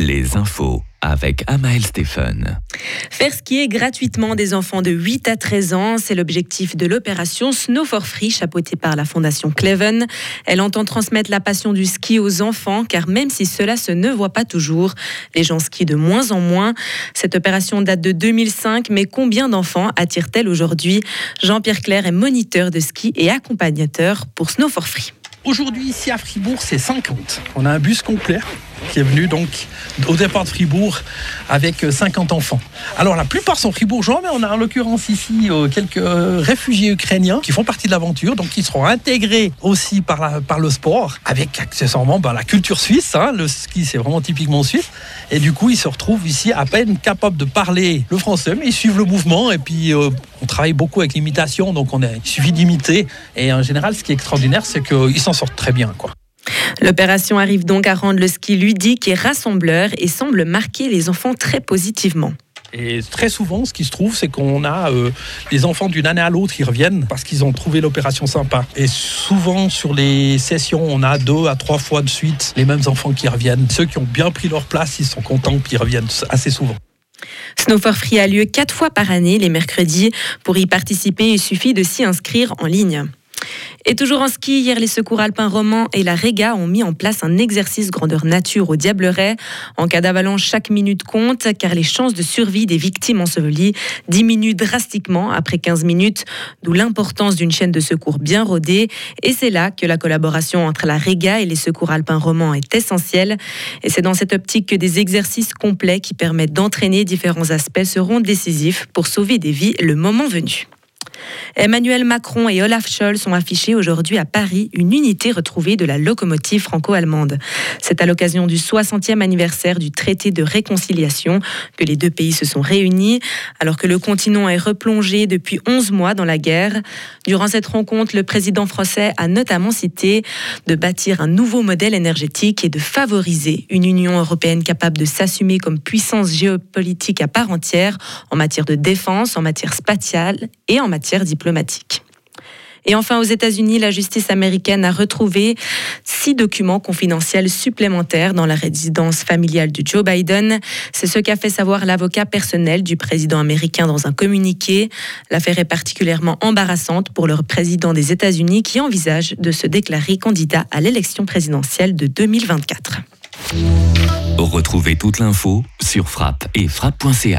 les infos avec Amael Stéphane. Faire skier gratuitement des enfants de 8 à 13 ans, c'est l'objectif de l'opération Snow for Free, chapeautée par la Fondation Cleven. Elle entend transmettre la passion du ski aux enfants, car même si cela se ne voit pas toujours, les gens skient de moins en moins. Cette opération date de 2005, mais combien d'enfants attire-t-elle aujourd'hui? Jean-Pierre Claire est moniteur de ski et accompagnateur pour Snow for Free. Aujourd'hui, ici à Fribourg, c'est 50. On a un bus complet qui est venu donc au départ de Fribourg avec 50 enfants. Alors la plupart sont fribourgeois, mais on a en l'occurrence ici euh, quelques euh, réfugiés ukrainiens qui font partie de l'aventure, donc qui seront intégrés aussi par, la, par le sport, avec accessoirement bah, la culture suisse. Hein. le ski, c'est vraiment typiquement suisse. Et du coup, ils se retrouvent ici à peine capables de parler le français, mais ils suivent le mouvement. Et puis, euh, on travaille beaucoup avec l'imitation, donc on il suffit d'imiter. Et en général, ce qui est extraordinaire, c'est qu'ils s'en sortent très bien. Quoi. L'opération arrive donc à rendre le ski ludique et rassembleur et semble marquer les enfants très positivement. Et très souvent, ce qui se trouve, c'est qu'on a euh, les enfants d'une année à l'autre qui reviennent parce qu'ils ont trouvé l'opération sympa. Et souvent, sur les sessions, on a deux à trois fois de suite les mêmes enfants qui reviennent. Ceux qui ont bien pris leur place, ils sont contents, puis ils reviennent assez souvent. Snow for Free a lieu quatre fois par année, les mercredis. Pour y participer, il suffit de s'y inscrire en ligne. Et toujours en ski, hier, les secours alpins romans et la Réga ont mis en place un exercice grandeur nature au Diableret. En cas d'avalanche, chaque minute compte car les chances de survie des victimes ensevelies diminuent drastiquement après 15 minutes, d'où l'importance d'une chaîne de secours bien rodée. Et c'est là que la collaboration entre la Réga et les secours alpins romans est essentielle. Et c'est dans cette optique que des exercices complets qui permettent d'entraîner différents aspects seront décisifs pour sauver des vies le moment venu. Emmanuel Macron et Olaf Scholz ont affiché aujourd'hui à Paris une unité retrouvée de la locomotive franco-allemande. C'est à l'occasion du 60e anniversaire du traité de réconciliation que les deux pays se sont réunis, alors que le continent est replongé depuis 11 mois dans la guerre. Durant cette rencontre, le président français a notamment cité de bâtir un nouveau modèle énergétique et de favoriser une Union européenne capable de s'assumer comme puissance géopolitique à part entière en matière de défense, en matière spatiale et en matière diplomatique. Et enfin, aux États-Unis, la justice américaine a retrouvé six documents confidentiels supplémentaires dans la résidence familiale de Joe Biden. C'est ce qu'a fait savoir l'avocat personnel du président américain dans un communiqué. L'affaire est particulièrement embarrassante pour le président des États-Unis qui envisage de se déclarer candidat à l'élection présidentielle de 2024. Retrouvez toute l'info sur frappe et frappe.ch.